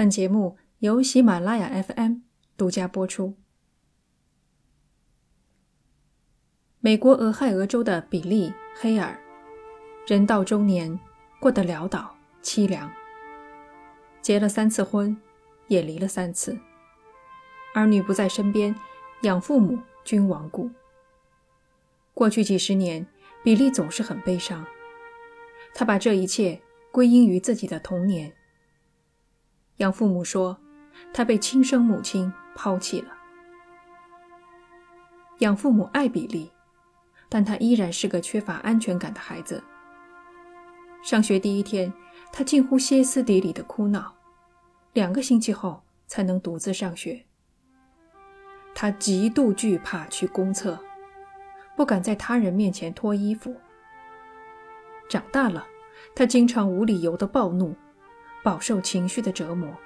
本节目由喜马拉雅 FM 独家播出。美国俄亥俄州的比利·黑尔，人到中年，过得潦倒凄凉。结了三次婚，也离了三次，儿女不在身边，养父母均亡故。过去几十年，比利总是很悲伤。他把这一切归因于自己的童年。养父母说，他被亲生母亲抛弃了。养父母爱比利，但他依然是个缺乏安全感的孩子。上学第一天，他近乎歇斯底里的哭闹，两个星期后才能独自上学。他极度惧怕去公厕，不敢在他人面前脱衣服。长大了，他经常无理由的暴怒。饱受情绪的折磨，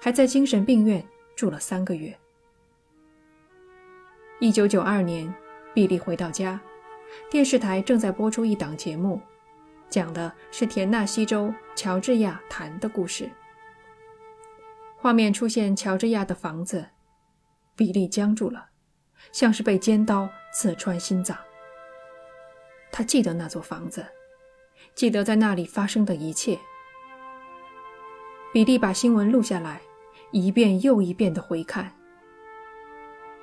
还在精神病院住了三个月。一九九二年，比利回到家，电视台正在播出一档节目，讲的是田纳西州乔治亚谈的故事。画面出现乔治亚的房子，比利僵住了，像是被尖刀刺穿心脏。他记得那座房子，记得在那里发生的一切。比利把新闻录下来，一遍又一遍的回看。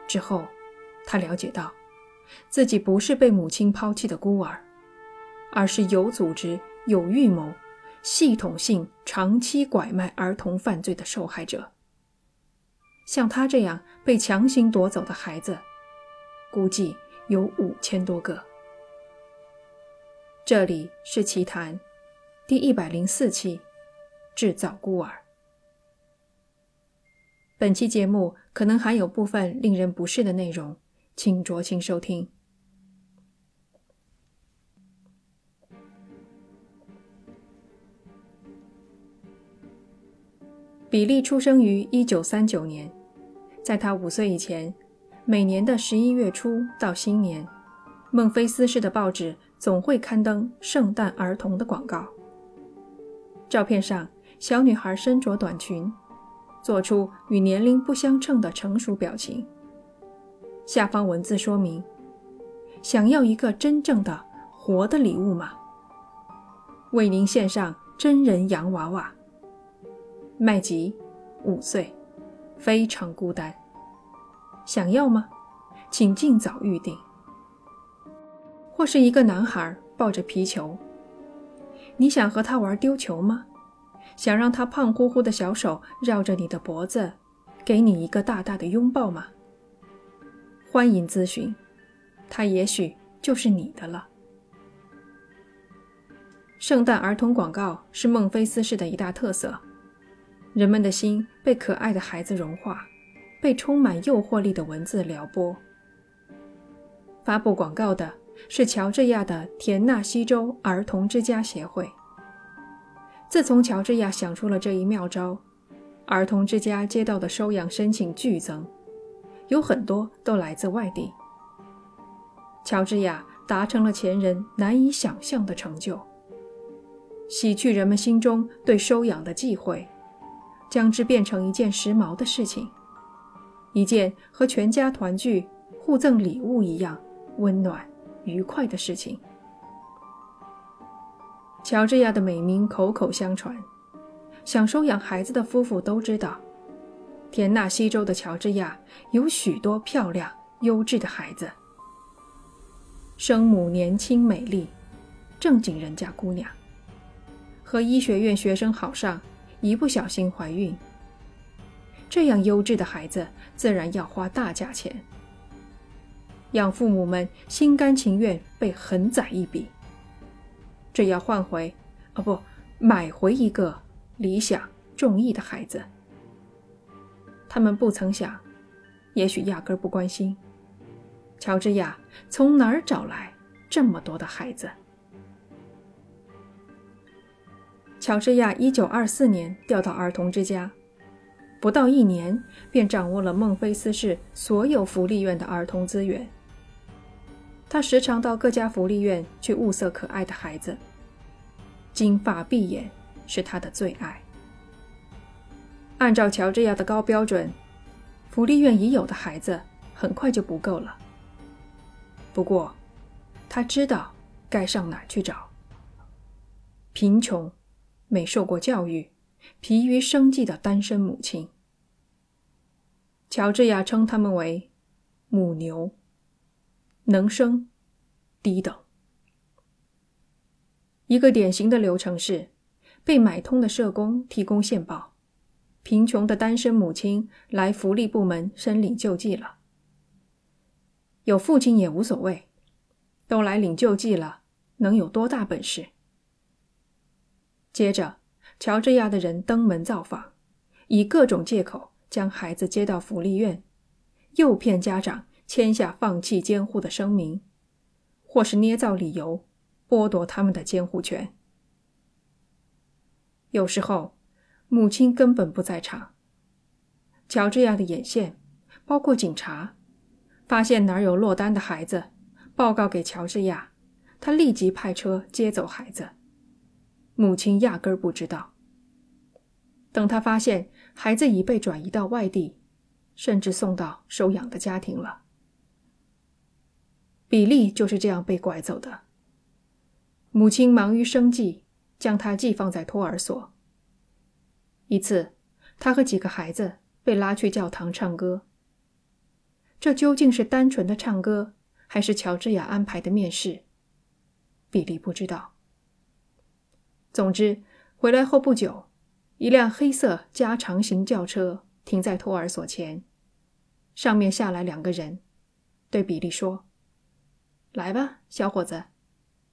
之后，他了解到，自己不是被母亲抛弃的孤儿，而是有组织、有预谋、系统性、长期拐卖儿童犯罪的受害者。像他这样被强行夺走的孩子，估计有五千多个。这里是奇谈，第一百零四期。制造孤儿。本期节目可能含有部分令人不适的内容，请酌情收听。比利出生于一九三九年，在他五岁以前，每年的十一月初到新年，孟菲斯市的报纸总会刊登圣诞儿童的广告。照片上。小女孩身着短裙，做出与年龄不相称的成熟表情。下方文字说明：想要一个真正的活的礼物吗？为您献上真人洋娃娃。麦吉，五岁，非常孤单。想要吗？请尽早预定。或是一个男孩抱着皮球，你想和他玩丢球吗？想让他胖乎乎的小手绕着你的脖子，给你一个大大的拥抱吗？欢迎咨询，他也许就是你的了。圣诞儿童广告是孟菲斯市的一大特色，人们的心被可爱的孩子融化，被充满诱惑力的文字撩拨。发布广告的是乔治亚的田纳西州儿童之家协会。自从乔治亚想出了这一妙招，儿童之家接到的收养申请剧增，有很多都来自外地。乔治亚达成了前人难以想象的成就，洗去人们心中对收养的忌讳，将之变成一件时髦的事情，一件和全家团聚、互赠礼物一样温暖愉快的事情。乔治亚的美名口口相传，想收养孩子的夫妇都知道，田纳西州的乔治亚有许多漂亮优质的孩子。生母年轻美丽，正经人家姑娘，和医学院学生好上，一不小心怀孕。这样优质的孩子，自然要花大价钱。养父母们心甘情愿被狠宰一笔。这要换回，哦不，买回一个理想中意的孩子。他们不曾想，也许压根不关心，乔治亚从哪儿找来这么多的孩子？乔治亚一九二四年调到儿童之家，不到一年便掌握了孟菲斯市所有福利院的儿童资源。他时常到各家福利院去物色可爱的孩子。金发碧眼是他的最爱。按照乔治亚的高标准，福利院已有的孩子很快就不够了。不过，他知道该上哪去找。贫穷、没受过教育、疲于生计的单身母亲，乔治亚称他们为“母牛”，能生，低等。一个典型的流程是，被买通的社工提供线报。贫穷的单身母亲来福利部门申领救济了，有父亲也无所谓，都来领救济了，能有多大本事？接着，乔治亚的人登门造访，以各种借口将孩子接到福利院，诱骗家长签下放弃监护的声明，或是捏造理由剥夺他们的监护权。有时候。母亲根本不在场。乔治亚的眼线，包括警察，发现哪有落单的孩子，报告给乔治亚，他立即派车接走孩子。母亲压根儿不知道。等他发现孩子已被转移到外地，甚至送到收养的家庭了。比利就是这样被拐走的。母亲忙于生计，将他寄放在托儿所。一次，他和几个孩子被拉去教堂唱歌。这究竟是单纯的唱歌，还是乔治亚安排的面试？比利不知道。总之，回来后不久，一辆黑色加长型轿车停在托儿所前，上面下来两个人，对比利说：“来吧，小伙子，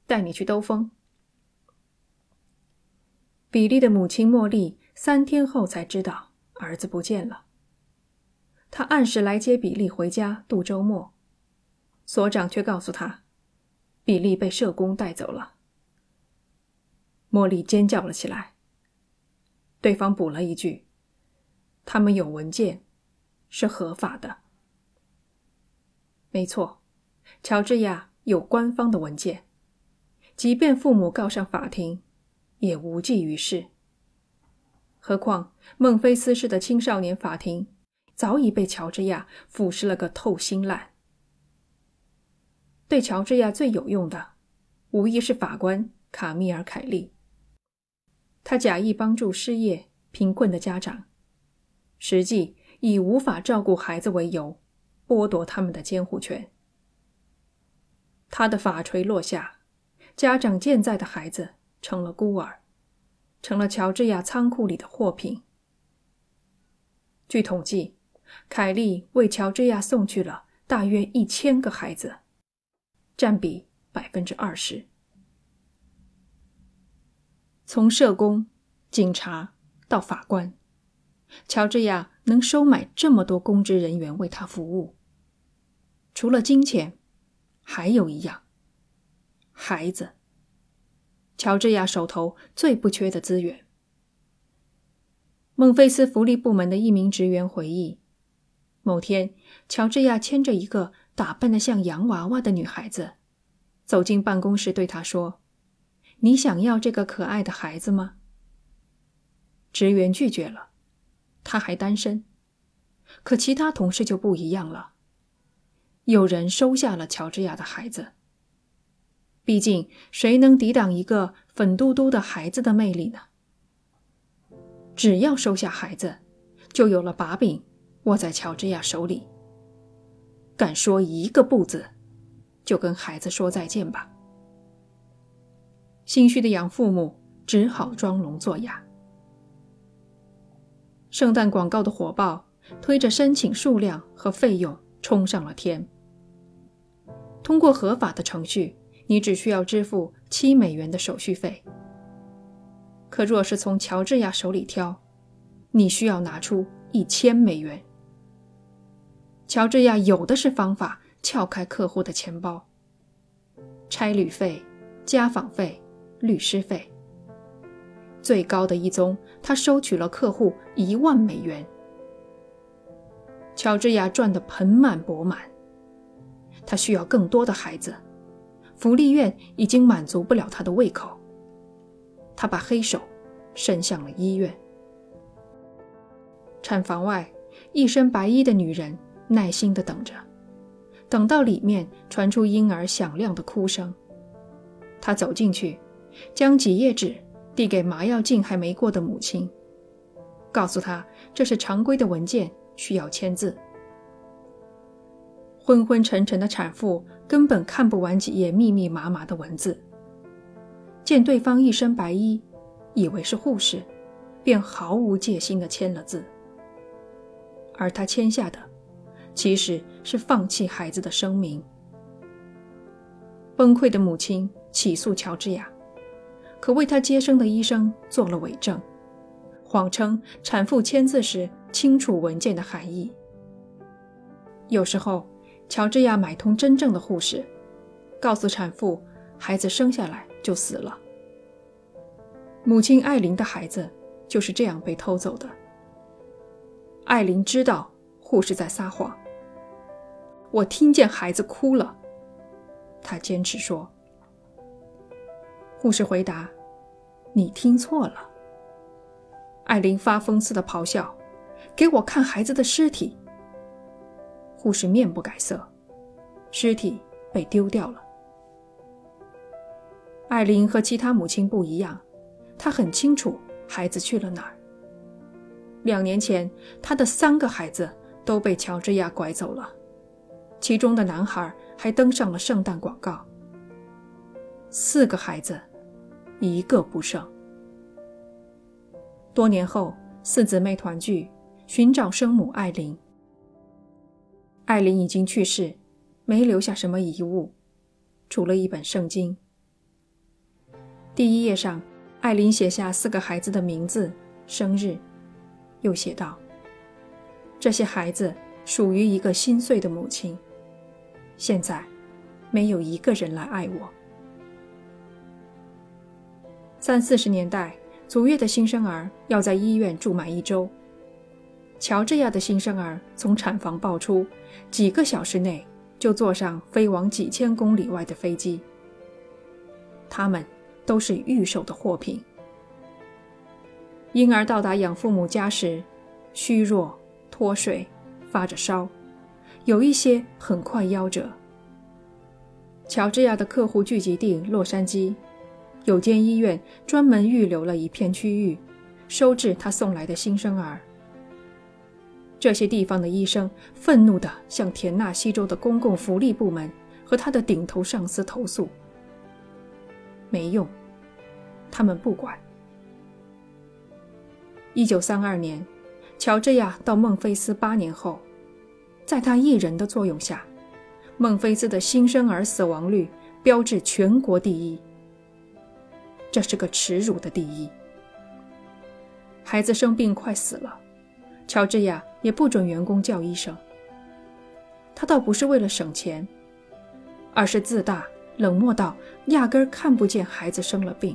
带你去兜风。”比利的母亲茉莉。三天后才知道儿子不见了。他按时来接比利回家度周末，所长却告诉他，比利被社工带走了。茉莉尖叫了起来。对方补了一句：“他们有文件，是合法的。”没错，乔治亚有官方的文件，即便父母告上法庭，也无济于事。何况孟菲斯市的青少年法庭早已被乔治亚腐蚀了个透心烂。对乔治亚最有用的，无疑是法官卡米尔·凯利。他假意帮助失业、贫困的家长，实际以无法照顾孩子为由，剥夺他们的监护权。他的法锤落下，家长健在的孩子成了孤儿。成了乔治亚仓库里的货品。据统计，凯利为乔治亚送去了大约一千个孩子，占比百分之二十。从社工、警察到法官，乔治亚能收买这么多公职人员为他服务。除了金钱，还有一样：孩子。乔治亚手头最不缺的资源。孟菲斯福利部门的一名职员回忆，某天，乔治亚牵着一个打扮的像洋娃娃的女孩子，走进办公室，对他说：“你想要这个可爱的孩子吗？”职员拒绝了，他还单身。可其他同事就不一样了，有人收下了乔治亚的孩子。毕竟，谁能抵挡一个粉嘟嘟的孩子的魅力呢？只要收下孩子，就有了把柄握在乔治亚手里。敢说一个不字，就跟孩子说再见吧。心虚的养父母只好装聋作哑。圣诞广告的火爆推着申请数量和费用冲上了天。通过合法的程序。你只需要支付七美元的手续费。可若是从乔治亚手里挑，你需要拿出一千美元。乔治亚有的是方法撬开客户的钱包：差旅费、家访费、律师费。最高的一宗，他收取了客户一万美元。乔治亚赚得盆满钵满，他需要更多的孩子。福利院已经满足不了他的胃口，他把黑手伸向了医院。产房外，一身白衣的女人耐心地等着，等到里面传出婴儿响亮的哭声。她走进去，将几页纸递给麻药劲还没过的母亲，告诉她这是常规的文件，需要签字。昏昏沉沉的产妇根本看不完几页密密麻麻的文字，见对方一身白衣，以为是护士，便毫无戒心地签了字。而他签下的，其实是放弃孩子的声明。崩溃的母亲起诉乔治亚，可为她接生的医生做了伪证，谎称产妇签字时清楚文件的含义。有时候。乔治亚买通真正的护士，告诉产妇，孩子生下来就死了。母亲艾琳的孩子就是这样被偷走的。艾琳知道护士在撒谎。我听见孩子哭了，她坚持说。护士回答：“你听错了。”艾琳发疯似的咆哮：“给我看孩子的尸体！”护士面不改色，尸体被丢掉了。艾琳和其他母亲不一样，她很清楚孩子去了哪儿。两年前，她的三个孩子都被乔治亚拐走了，其中的男孩还登上了圣诞广告。四个孩子，一个不剩。多年后，四姊妹团聚，寻找生母艾琳。艾琳已经去世，没留下什么遗物，除了一本圣经。第一页上，艾琳写下四个孩子的名字、生日，又写道：“这些孩子属于一个心碎的母亲，现在没有一个人来爱我。”三四十年代，足月的新生儿要在医院住满一周。乔治亚的新生儿从产房抱出，几个小时内就坐上飞往几千公里外的飞机。他们都是预售的货品。婴儿到达养父母家时，虚弱、脱水、发着烧，有一些很快夭折。乔治亚的客户聚集地洛杉矶，有间医院专门预留了一片区域，收治他送来的新生儿。这些地方的医生愤怒地向田纳西州的公共福利部门和他的顶头上司投诉，没用，他们不管。一九三二年，乔治亚到孟菲斯八年后，在他一人的作用下，孟菲斯的新生儿死亡率标志全国第一。这是个耻辱的第一。孩子生病快死了。乔治亚也不准员工叫医生。他倒不是为了省钱，而是自大、冷漠到压根儿看不见孩子生了病。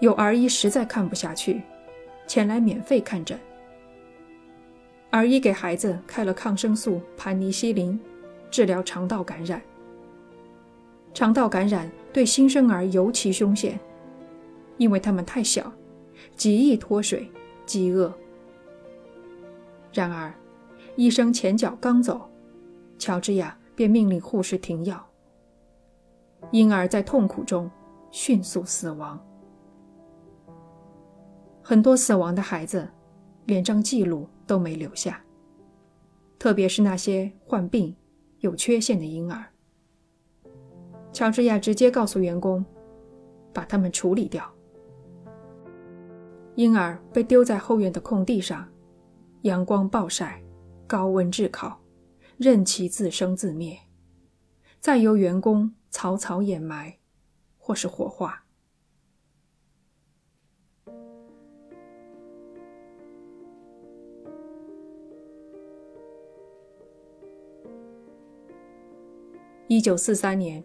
有儿医实在看不下去，前来免费看诊。儿医给孩子开了抗生素盘尼西林，治疗肠道感染。肠道感染对新生儿尤其凶险，因为他们太小，极易脱水。饥饿。然而，医生前脚刚走，乔治亚便命令护士停药。婴儿在痛苦中迅速死亡。很多死亡的孩子，连张记录都没留下。特别是那些患病、有缺陷的婴儿，乔治亚直接告诉员工，把他们处理掉。婴儿被丢在后院的空地上，阳光暴晒，高温炙烤，任其自生自灭，再由员工草草掩埋，或是火化。一九四三年，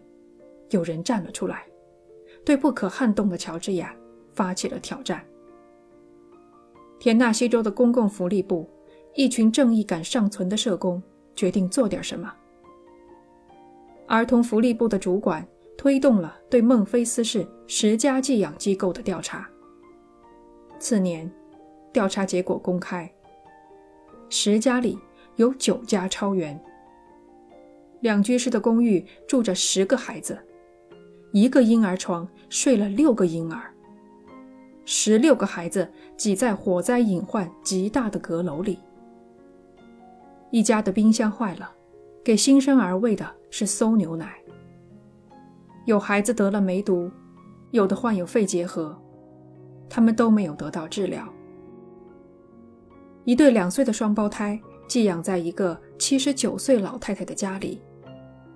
有人站了出来，对不可撼动的乔治亚发起了挑战。田纳西州的公共福利部，一群正义感尚存的社工决定做点什么。儿童福利部的主管推动了对孟菲斯市十家寄养机构的调查。次年，调查结果公开，十家里有九家超员。两居室的公寓住着十个孩子，一个婴儿床睡了六个婴儿，十六个孩子挤在火灾隐患极大的阁楼里。一家的冰箱坏了，给新生儿喂的是馊牛奶。有孩子得了梅毒，有的患有肺结核，他们都没有得到治疗。一对两岁的双胞胎寄养在一个七十九岁老太太的家里，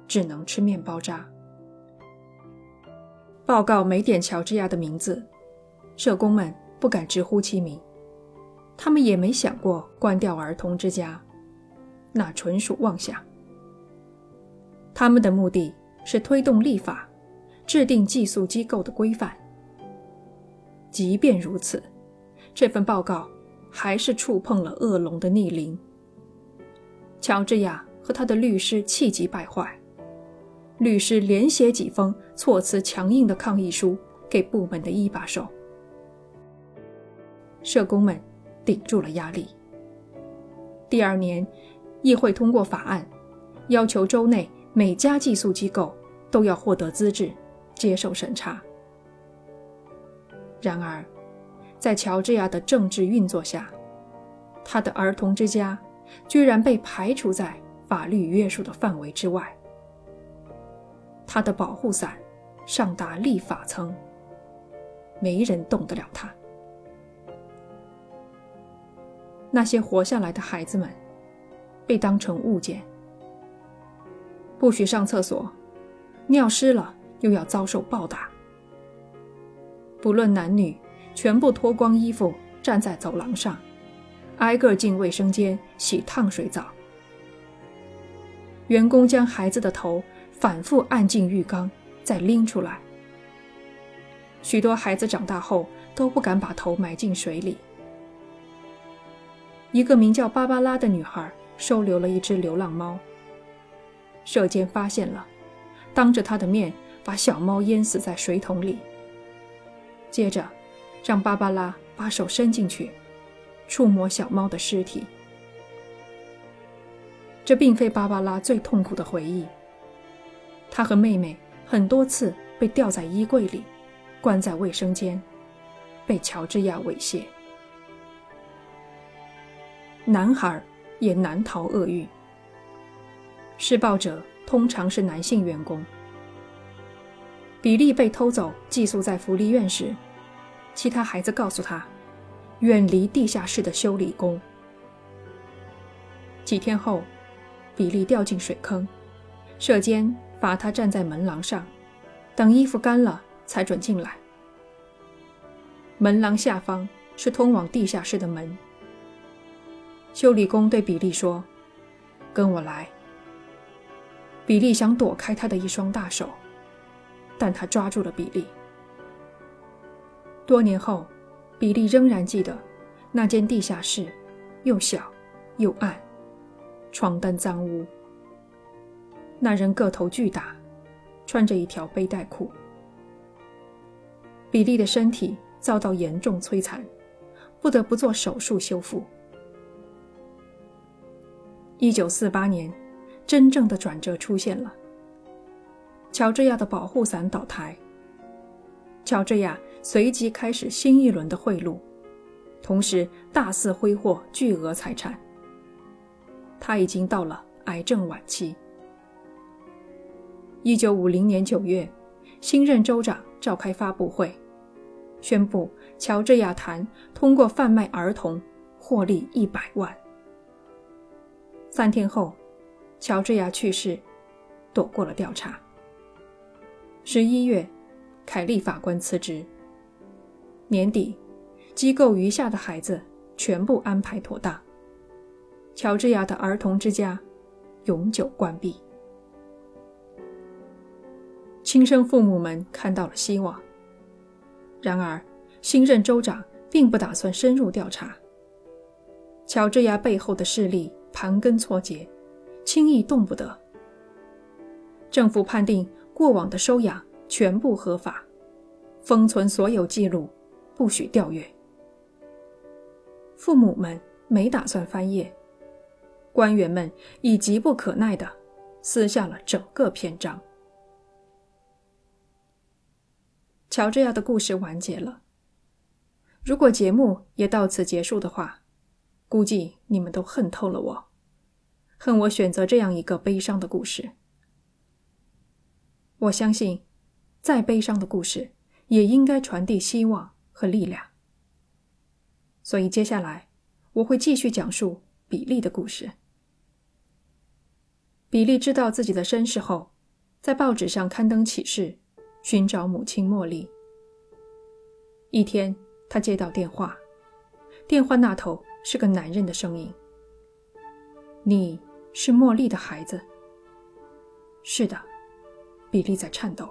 只能吃面包渣。报告没点乔治亚的名字，社工们不敢直呼其名，他们也没想过关掉儿童之家。那纯属妄想。他们的目的是推动立法，制定寄宿机构的规范。即便如此，这份报告还是触碰了恶龙的逆鳞。乔治亚和他的律师气急败坏，律师连写几封措辞强硬的抗议书给部门的一把手。社工们顶住了压力。第二年。议会通过法案，要求州内每家寄宿机构都要获得资质，接受审查。然而，在乔治亚的政治运作下，他的儿童之家居然被排除在法律约束的范围之外。他的保护伞上达立法层，没人动得了他。那些活下来的孩子们。被当成物件，不许上厕所，尿湿了又要遭受暴打。不论男女，全部脱光衣服站在走廊上，挨个进卫生间洗烫水澡。员工将孩子的头反复按进浴缸，再拎出来。许多孩子长大后都不敢把头埋进水里。一个名叫芭芭拉的女孩。收留了一只流浪猫。舍监发现了，当着他的面把小猫淹死在水桶里。接着，让芭芭拉把手伸进去，触摸小猫的尸体。这并非芭芭拉最痛苦的回忆。她和妹妹很多次被吊在衣柜里，关在卫生间，被乔治亚猥亵。男孩。也难逃厄运。施暴者通常是男性员工。比利被偷走寄宿在福利院时，其他孩子告诉他，远离地下室的修理工。几天后，比利掉进水坑，舍监罚他站在门廊上，等衣服干了才准进来。门廊下方是通往地下室的门。修理工对比利说：“跟我来。”比利想躲开他的一双大手，但他抓住了比利。多年后，比利仍然记得那间地下室，又小又暗，床单脏污。那人个头巨大，穿着一条背带裤。比利的身体遭到严重摧残，不得不做手术修复。一九四八年，真正的转折出现了。乔治亚的保护伞倒台，乔治亚随即开始新一轮的贿赂，同时大肆挥霍巨额财产。他已经到了癌症晚期。一九五零年九月，新任州长召开发布会，宣布乔治亚谈通过贩卖儿童获利一百万。三天后，乔治亚去世，躲过了调查。十一月，凯利法官辞职。年底，机构余下的孩子全部安排妥当。乔治亚的儿童之家永久关闭。亲生父母们看到了希望。然而，新任州长并不打算深入调查。乔治亚背后的势力。盘根错节，轻易动不得。政府判定过往的收养全部合法，封存所有记录，不许调阅。父母们没打算翻页，官员们已急不可耐地撕下了整个篇章。乔治亚的故事完结了。如果节目也到此结束的话，估计你们都恨透了我，恨我选择这样一个悲伤的故事。我相信，再悲伤的故事也应该传递希望和力量。所以接下来我会继续讲述比利的故事。比利知道自己的身世后，在报纸上刊登启事，寻找母亲茉莉。一天，他接到电话，电话那头是个男人的声音：“你是茉莉的孩子？”“是的。”比利在颤抖。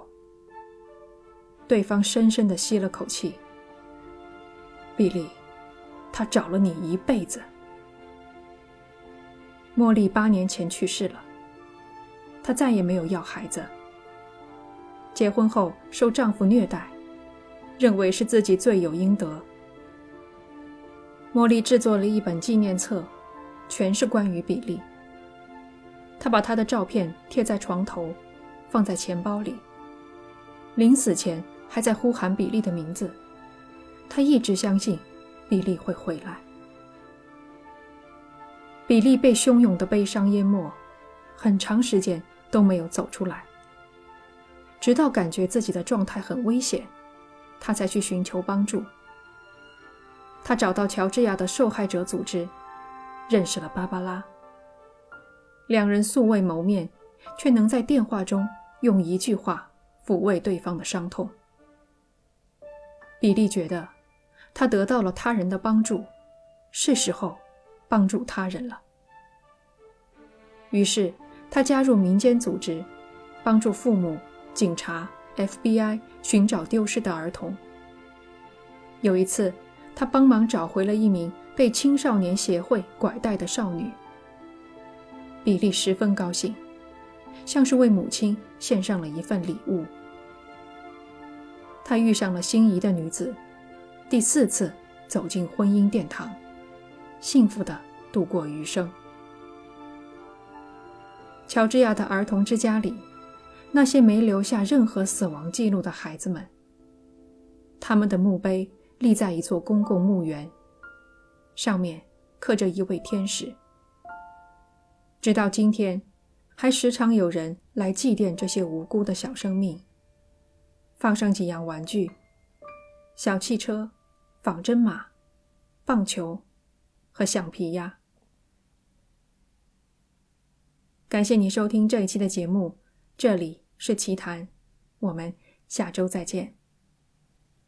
对方深深的吸了口气。比利，他找了你一辈子。茉莉八年前去世了，她再也没有要孩子。结婚后受丈夫虐待，认为是自己罪有应得。茉莉制作了一本纪念册，全是关于比利。她把他的照片贴在床头。放在钱包里。临死前还在呼喊比利的名字。他一直相信比利会回来。比利被汹涌的悲伤淹没，很长时间都没有走出来。直到感觉自己的状态很危险，他才去寻求帮助。他找到乔治亚的受害者组织，认识了芭芭拉。两人素未谋面，却能在电话中。用一句话抚慰对方的伤痛。比利觉得他得到了他人的帮助，是时候帮助他人了。于是他加入民间组织，帮助父母、警察、FBI 寻找丢失的儿童。有一次，他帮忙找回了一名被青少年协会拐带的少女。比利十分高兴。像是为母亲献上了一份礼物。他遇上了心仪的女子，第四次走进婚姻殿堂，幸福的度过余生。乔治亚的儿童之家里，那些没留下任何死亡记录的孩子们，他们的墓碑立在一座公共墓园，上面刻着一位天使。直到今天。还时常有人来祭奠这些无辜的小生命，放上几样玩具：小汽车、仿真马、棒球和橡皮鸭。感谢你收听这一期的节目，这里是奇谈，我们下周再见。